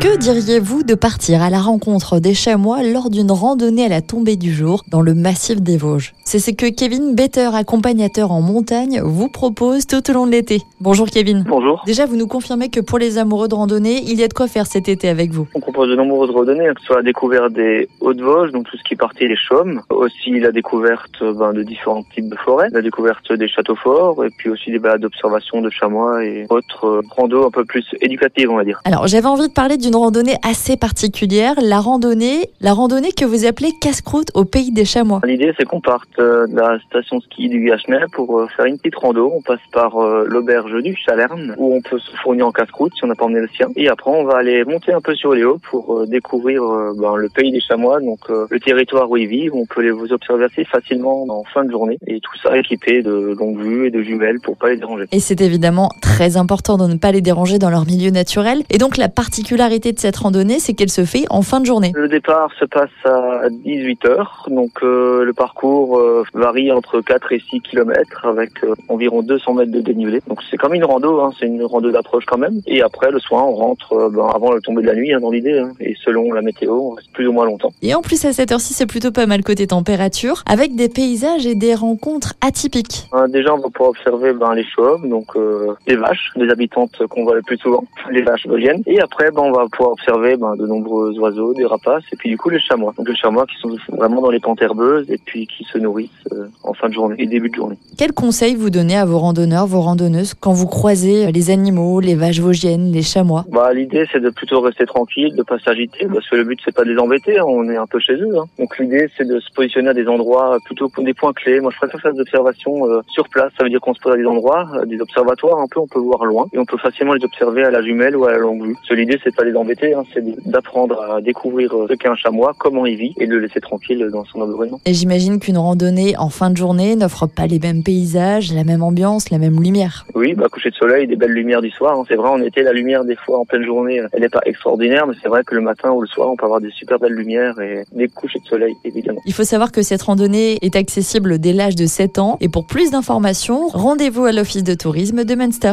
Que diriez-vous de partir à la rencontre des chamois lors d'une randonnée à la tombée du jour dans le massif des Vosges? C'est ce que Kevin Better, accompagnateur en montagne, vous propose tout au long de l'été. Bonjour Kevin. Bonjour. Déjà, vous nous confirmez que pour les amoureux de randonnée, il y a de quoi faire cet été avec vous. On propose de nombreuses randonnées, que ce soit la découverte des Hautes-Vosges, donc tout ce qui est partie des Chaumes, aussi la découverte ben, de différents types de forêts, la découverte des châteaux forts, et puis aussi des balades d'observation de chamois et autres euh, randos un peu plus éducatives, on va dire. Alors, j'avais envie de parler d'une randonnée assez particulière, la randonnée, la randonnée que vous appelez casse-croûte au pays des chamois. L'idée, c'est qu'on parte euh, de la station ski du Gachenay pour euh, faire une petite rando. On passe par euh, l'auberge du Chalerne, où on peut se fournir en casse-croûte si on n'a pas emmené le sien. Et après, on va aller monter un peu sur les hauts pour découvrir ben, le pays des chamois, donc le territoire où ils vivent. On peut les vous observer assez facilement en fin de journée. Et tout ça équipé de longues vues et de jumelles pour pas les déranger. Et c'est évidemment très important de ne pas les déranger dans leur milieu naturel. Et donc, la particularité de cette randonnée, c'est qu'elle se fait en fin de journée. Le départ se passe à 18 heures, donc euh, le parcours euh, varie entre 4 et 6 kilomètres avec euh, environ 200 mètres de dénivelé. Donc c'est comme une rando, hein, c'est une rando d'approche quand même. Et après le soir, on rentre ben, avant le tomber de la nuit hein, dans l'idée. hein. Et selon la météo, on reste plus ou moins longtemps. Et en plus, à cette heure-ci, c'est plutôt pas mal côté température, avec des paysages et des rencontres atypiques. Déjà, on va pouvoir observer ben, les chauves, donc les vaches, les habitantes qu'on voit le plus souvent, les vaches vosgiennes. Et après, ben, on va pouvoir observer ben, de nombreux oiseaux, des rapaces, et puis du coup les chamois. Donc les chamois qui sont vraiment dans les pentes herbeuses et puis qui se nourrissent euh, en fin de journée et début de journée. Quels conseils vous donnez à vos randonneurs, vos randonneuses, quand vous croisez les animaux, les vaches vosgiennes, les chamois? Bah, l'idée c'est de plutôt rester tranquille, de pas s'agiter, parce que le but c'est pas de les embêter, hein, on est un peu chez eux. hein. Donc l'idée c'est de se positionner à des endroits plutôt pour des points clés. Moi je préfère faire des observations euh, sur place, ça veut dire qu'on se pose à des endroits, euh, des observatoires un peu, on peut voir loin et on peut facilement les observer à la jumelle ou à la longue vue. L'idée c'est pas les hein, c'est d'apprendre à découvrir euh, ce qu'est un chamois, comment il vit et de le laisser tranquille dans son environnement. Et j'imagine qu'une randonnée en fin de journée n'offre pas les mêmes paysages, la même ambiance, la même lumière. Oui, bah coucher de soleil, des belles lumières du soir. hein. C'est vrai, en été, la lumière des fois en pleine journée, euh, elle n'est pas extraordinaire, mais c'est vrai que le matin ou le soir, on peut avoir des super belles lumières et des couchers de soleil, évidemment. Il faut savoir que cette randonnée est accessible dès l'âge de 7 ans. Et pour plus d'informations, rendez-vous à l'office de tourisme de Munster.